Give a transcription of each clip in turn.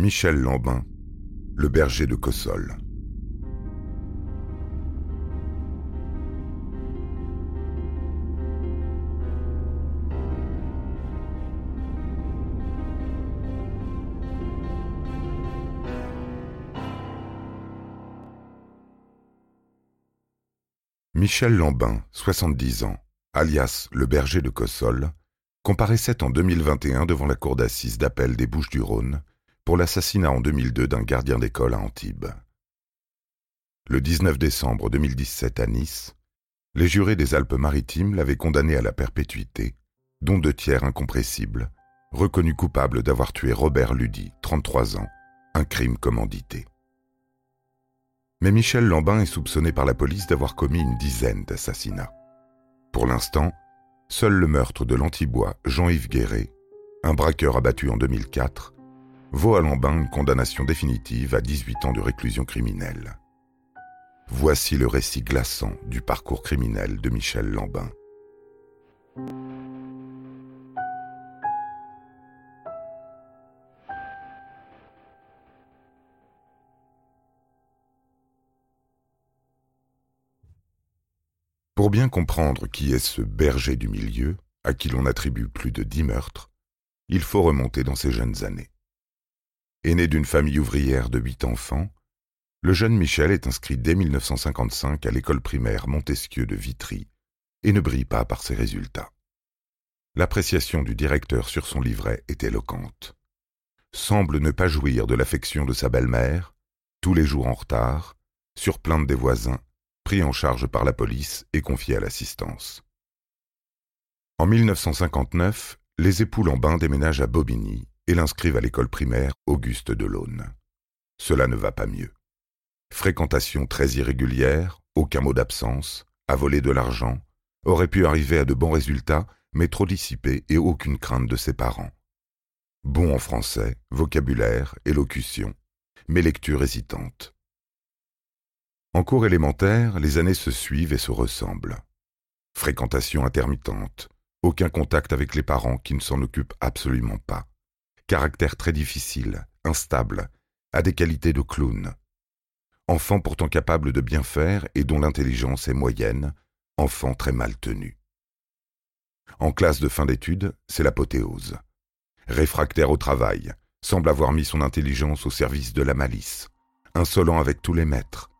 Michel Lambin, le berger de Cossol. Michel Lambin, 70 ans, alias le berger de Cossol, comparaissait en 2021 devant la cour d'assises d'appel des Bouches-du-Rhône pour l'assassinat en 2002 d'un gardien d'école à Antibes. Le 19 décembre 2017 à Nice, les jurés des Alpes-Maritimes l'avaient condamné à la perpétuité, dont deux tiers incompressibles, reconnu coupable d'avoir tué Robert Ludy, 33 ans, un crime commandité. Mais Michel Lambin est soupçonné par la police d'avoir commis une dizaine d'assassinats. Pour l'instant, seul le meurtre de l'antibois Jean-Yves Guéret, un braqueur abattu en 2004, vaut à Lambin une condamnation définitive à 18 ans de réclusion criminelle. Voici le récit glaçant du parcours criminel de Michel Lambin. Pour bien comprendre qui est ce berger du milieu, à qui l'on attribue plus de dix meurtres, il faut remonter dans ses jeunes années. Aîné d'une famille ouvrière de huit enfants, le jeune Michel est inscrit dès 1955 à l'école primaire Montesquieu de Vitry et ne brille pas par ses résultats. L'appréciation du directeur sur son livret est éloquente. Semble ne pas jouir de l'affection de sa belle-mère, tous les jours en retard, sur plainte des voisins, pris en charge par la police et confié à l'assistance. En 1959, les époux Lambin déménagent à Bobigny et l'inscrivent à l'école primaire Auguste Delaune. Cela ne va pas mieux. Fréquentation très irrégulière, aucun mot d'absence, a volé de l'argent, aurait pu arriver à de bons résultats, mais trop dissipé et aucune crainte de ses parents. Bon en français, vocabulaire, élocution, mais lecture hésitante. En cours élémentaire, les années se suivent et se ressemblent. Fréquentation intermittente, aucun contact avec les parents qui ne s'en occupent absolument pas caractère très difficile, instable, a des qualités de clown. Enfant pourtant capable de bien faire et dont l'intelligence est moyenne, enfant très mal tenu. En classe de fin d'études, c'est l'apothéose. Réfractaire au travail, semble avoir mis son intelligence au service de la malice, insolent avec tous les maîtres,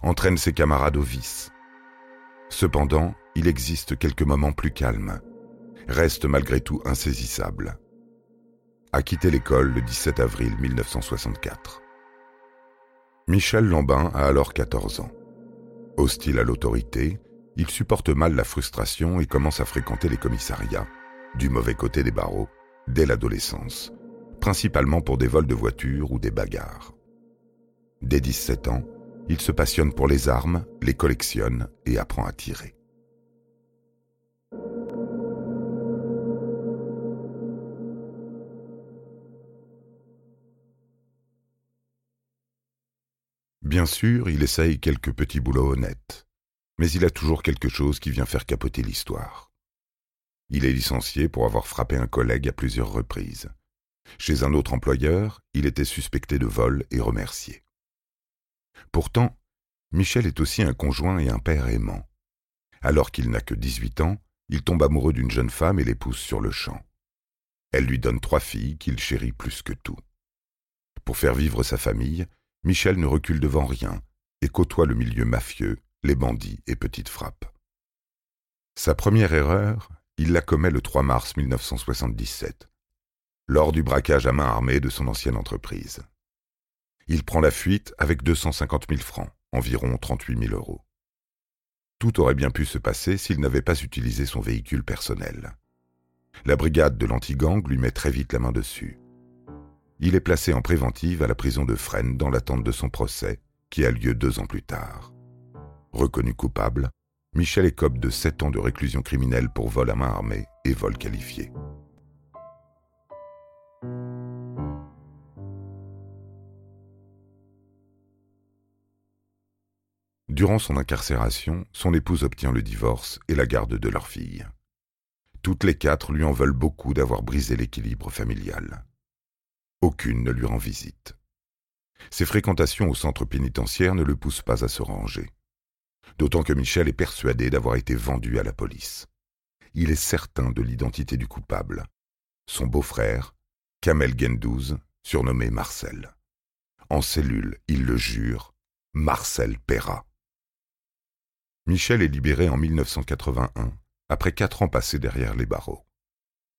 entraîne ses camarades au vice. Cependant, il existe quelques moments plus calmes, reste malgré tout insaisissable a quitté l'école le 17 avril 1964. Michel Lambin a alors 14 ans. Hostile à l'autorité, il supporte mal la frustration et commence à fréquenter les commissariats, du mauvais côté des barreaux, dès l'adolescence, principalement pour des vols de voitures ou des bagarres. Dès 17 ans, il se passionne pour les armes, les collectionne et apprend à tirer. Bien sûr, il essaye quelques petits boulots honnêtes, mais il a toujours quelque chose qui vient faire capoter l'histoire. Il est licencié pour avoir frappé un collègue à plusieurs reprises. Chez un autre employeur, il était suspecté de vol et remercié. Pourtant, Michel est aussi un conjoint et un père aimant. Alors qu'il n'a que 18 ans, il tombe amoureux d'une jeune femme et l'épouse sur le champ. Elle lui donne trois filles qu'il chérit plus que tout. Pour faire vivre sa famille, Michel ne recule devant rien et côtoie le milieu mafieux, les bandits et petites frappes. Sa première erreur, il la commet le 3 mars 1977, lors du braquage à main armée de son ancienne entreprise. Il prend la fuite avec 250 000 francs, environ 38 000 euros. Tout aurait bien pu se passer s'il n'avait pas utilisé son véhicule personnel. La brigade de l'antigang lui met très vite la main dessus il est placé en préventive à la prison de Fresnes dans l'attente de son procès, qui a lieu deux ans plus tard. Reconnu coupable, Michel écope de sept ans de réclusion criminelle pour vol à main armée et vol qualifié. Durant son incarcération, son épouse obtient le divorce et la garde de leur fille. Toutes les quatre lui en veulent beaucoup d'avoir brisé l'équilibre familial. Aucune ne lui rend visite. Ses fréquentations au centre pénitentiaire ne le poussent pas à se ranger. D'autant que Michel est persuadé d'avoir été vendu à la police. Il est certain de l'identité du coupable. Son beau-frère, Kamel Gendouz, surnommé Marcel. En cellule, il le jure, Marcel paiera. Michel est libéré en 1981, après quatre ans passés derrière les barreaux.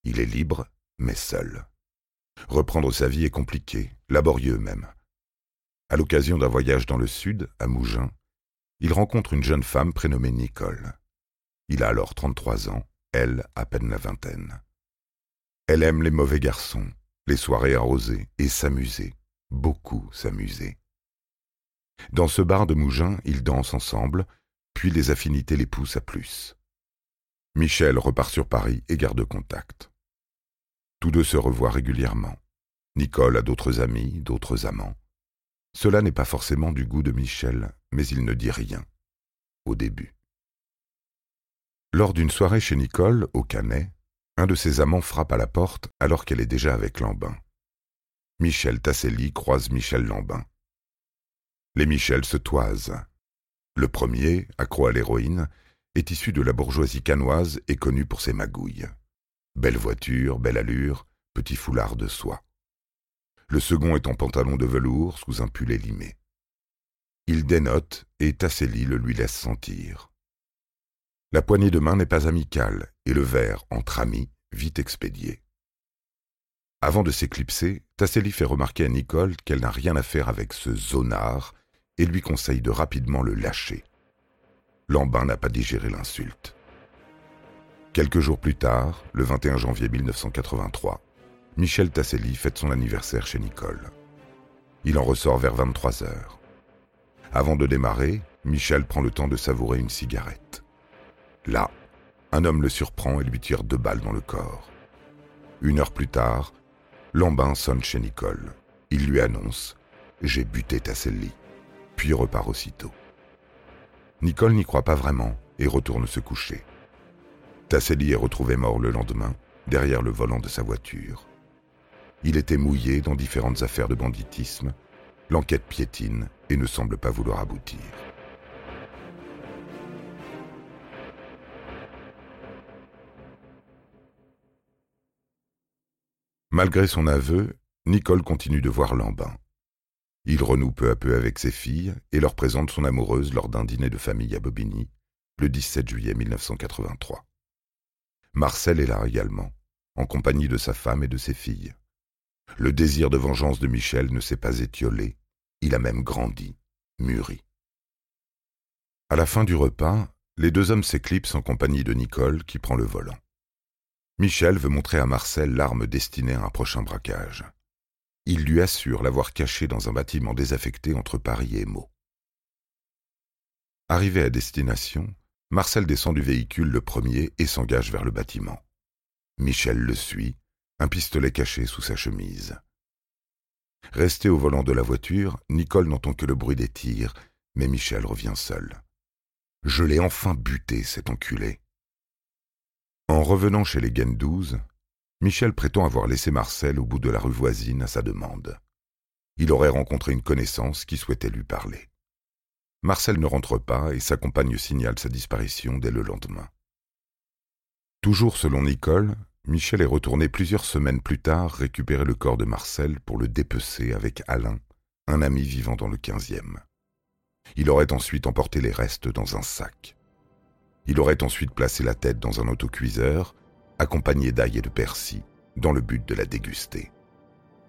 Il est libre, mais seul. Reprendre sa vie est compliqué, laborieux même. À l'occasion d'un voyage dans le sud, à Mougins, il rencontre une jeune femme prénommée Nicole. Il a alors 33 ans, elle à peine la vingtaine. Elle aime les mauvais garçons, les soirées arrosées et s'amuser, beaucoup s'amuser. Dans ce bar de Mougins, ils dansent ensemble, puis les affinités les poussent à plus. Michel repart sur Paris et garde contact. Tous deux se revoient régulièrement. Nicole a d'autres amis, d'autres amants. Cela n'est pas forcément du goût de Michel, mais il ne dit rien. Au début. Lors d'une soirée chez Nicole, au Canet, un de ses amants frappe à la porte alors qu'elle est déjà avec Lambin. Michel Tasselli croise Michel Lambin. Les Michel se toisent. Le premier, accro à l'héroïne, est issu de la bourgeoisie canoise et connu pour ses magouilles. Belle voiture, belle allure, petit foulard de soie. Le second est en pantalon de velours sous un pull élimé. Il dénote et Tasselli le lui laisse sentir. La poignée de main n'est pas amicale et le verre entre amis vite expédié. Avant de s'éclipser, Tasselli fait remarquer à Nicole qu'elle n'a rien à faire avec ce zonard et lui conseille de rapidement le lâcher. Lambin n'a pas digéré l'insulte. Quelques jours plus tard, le 21 janvier 1983, Michel Tasselli fête son anniversaire chez Nicole. Il en ressort vers 23 heures. Avant de démarrer, Michel prend le temps de savourer une cigarette. Là, un homme le surprend et lui tire deux balles dans le corps. Une heure plus tard, Lambin sonne chez Nicole. Il lui annonce J'ai buté Tasselli, puis repart aussitôt. Nicole n'y croit pas vraiment et retourne se coucher. Tasselli est retrouvé mort le lendemain, derrière le volant de sa voiture. Il était mouillé dans différentes affaires de banditisme. L'enquête piétine et ne semble pas vouloir aboutir. Malgré son aveu, Nicole continue de voir Lambin. Il renoue peu à peu avec ses filles et leur présente son amoureuse lors d'un dîner de famille à Bobigny, le 17 juillet 1983. Marcel est là également, en compagnie de sa femme et de ses filles. Le désir de vengeance de Michel ne s'est pas étiolé, il a même grandi, mûri. À la fin du repas, les deux hommes s'éclipsent en compagnie de Nicole qui prend le volant. Michel veut montrer à Marcel l'arme destinée à un prochain braquage. Il lui assure l'avoir cachée dans un bâtiment désaffecté entre Paris et Meaux. Arrivé à destination, Marcel descend du véhicule le premier et s'engage vers le bâtiment. Michel le suit, un pistolet caché sous sa chemise. Resté au volant de la voiture, Nicole n'entend que le bruit des tirs, mais Michel revient seul. Je l'ai enfin buté, cet enculé. En revenant chez les Gendouze, Michel prétend avoir laissé Marcel au bout de la rue voisine à sa demande. Il aurait rencontré une connaissance qui souhaitait lui parler. Marcel ne rentre pas et sa compagne signale sa disparition dès le lendemain. Toujours selon Nicole, Michel est retourné plusieurs semaines plus tard récupérer le corps de Marcel pour le dépecer avec Alain, un ami vivant dans le quinzième. Il aurait ensuite emporté les restes dans un sac. Il aurait ensuite placé la tête dans un autocuiseur, accompagné d'ail et de persil, dans le but de la déguster.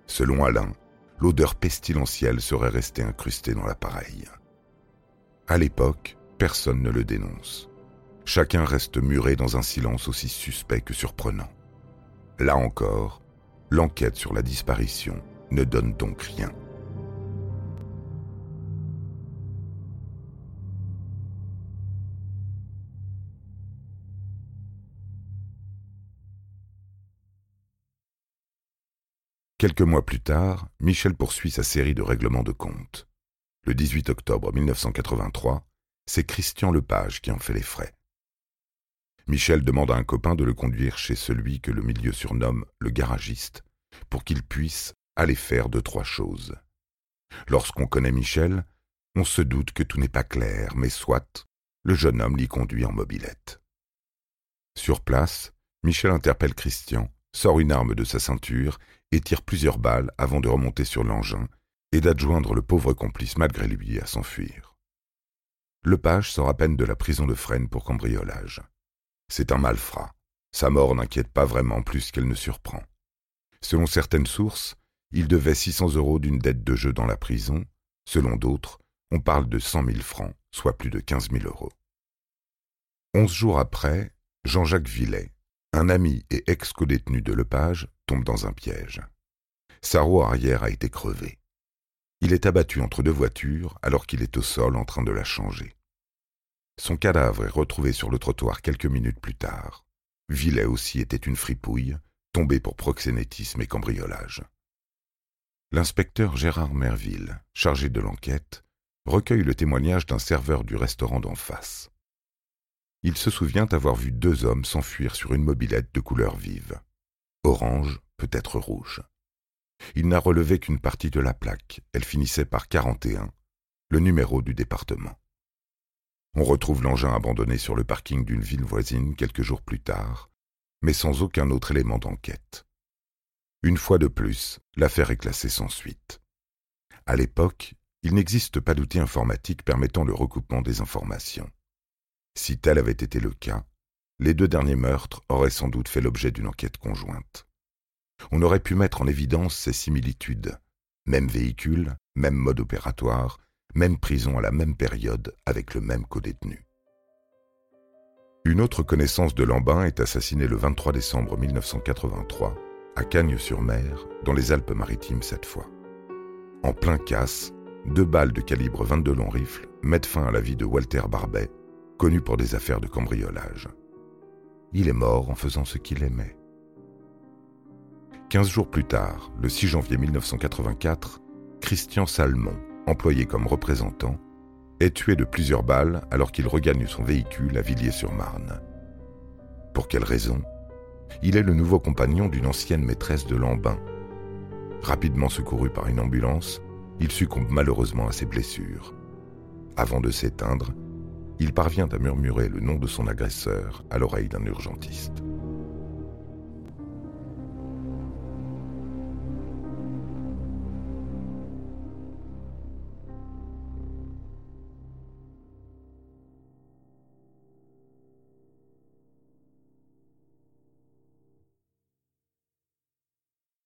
Selon Alain, l'odeur pestilentielle serait restée incrustée dans l'appareil. À l'époque, personne ne le dénonce. Chacun reste muré dans un silence aussi suspect que surprenant. Là encore, l'enquête sur la disparition ne donne donc rien. Quelques mois plus tard, Michel poursuit sa série de règlements de compte. Le 18 octobre 1983, c'est Christian Lepage qui en fait les frais. Michel demande à un copain de le conduire chez celui que le milieu surnomme le garagiste, pour qu'il puisse, allait faire deux, trois choses. Lorsqu'on connaît Michel, on se doute que tout n'est pas clair, mais soit, le jeune homme l'y conduit en mobilette. Sur place, Michel interpelle Christian, sort une arme de sa ceinture et tire plusieurs balles avant de remonter sur l'engin et d'adjoindre le pauvre complice malgré lui à s'enfuir. Le page sort à peine de la prison de Fresnes pour cambriolage. C'est un malfrat. Sa mort n'inquiète pas vraiment plus qu'elle ne surprend. Selon certaines sources, il devait 600 euros d'une dette de jeu dans la prison. Selon d'autres, on parle de 100 000 francs, soit plus de 15 000 euros. Onze jours après, Jean-Jacques Villet, un ami et ex-codétenu de Lepage, tombe dans un piège. Sa roue arrière a été crevée. Il est abattu entre deux voitures alors qu'il est au sol en train de la changer. Son cadavre est retrouvé sur le trottoir quelques minutes plus tard. Villet aussi était une fripouille, tombée pour proxénétisme et cambriolage. L'inspecteur Gérard Merville, chargé de l'enquête, recueille le témoignage d'un serveur du restaurant d'en face. Il se souvient avoir vu deux hommes s'enfuir sur une mobilette de couleur vive. Orange, peut-être rouge. Il n'a relevé qu'une partie de la plaque. Elle finissait par 41, le numéro du département. On retrouve l'engin abandonné sur le parking d'une ville voisine quelques jours plus tard, mais sans aucun autre élément d'enquête. Une fois de plus, l'affaire est classée sans suite. À l'époque, il n'existe pas d'outil informatique permettant le recoupement des informations. Si tel avait été le cas, les deux derniers meurtres auraient sans doute fait l'objet d'une enquête conjointe on aurait pu mettre en évidence ces similitudes. Même véhicule, même mode opératoire, même prison à la même période avec le même codétenu. Une autre connaissance de Lambin est assassinée le 23 décembre 1983 à Cagnes-sur-Mer, dans les Alpes-Maritimes cette fois. En plein casse, deux balles de calibre 22 long rifle mettent fin à la vie de Walter Barbet, connu pour des affaires de cambriolage. Il est mort en faisant ce qu'il aimait. Quinze jours plus tard, le 6 janvier 1984, Christian Salmon, employé comme représentant, est tué de plusieurs balles alors qu'il regagne son véhicule à Villiers-sur-Marne. Pour quelle raison? Il est le nouveau compagnon d'une ancienne maîtresse de Lambin. Rapidement secouru par une ambulance, il succombe malheureusement à ses blessures. Avant de s'éteindre, il parvient à murmurer le nom de son agresseur à l'oreille d'un urgentiste.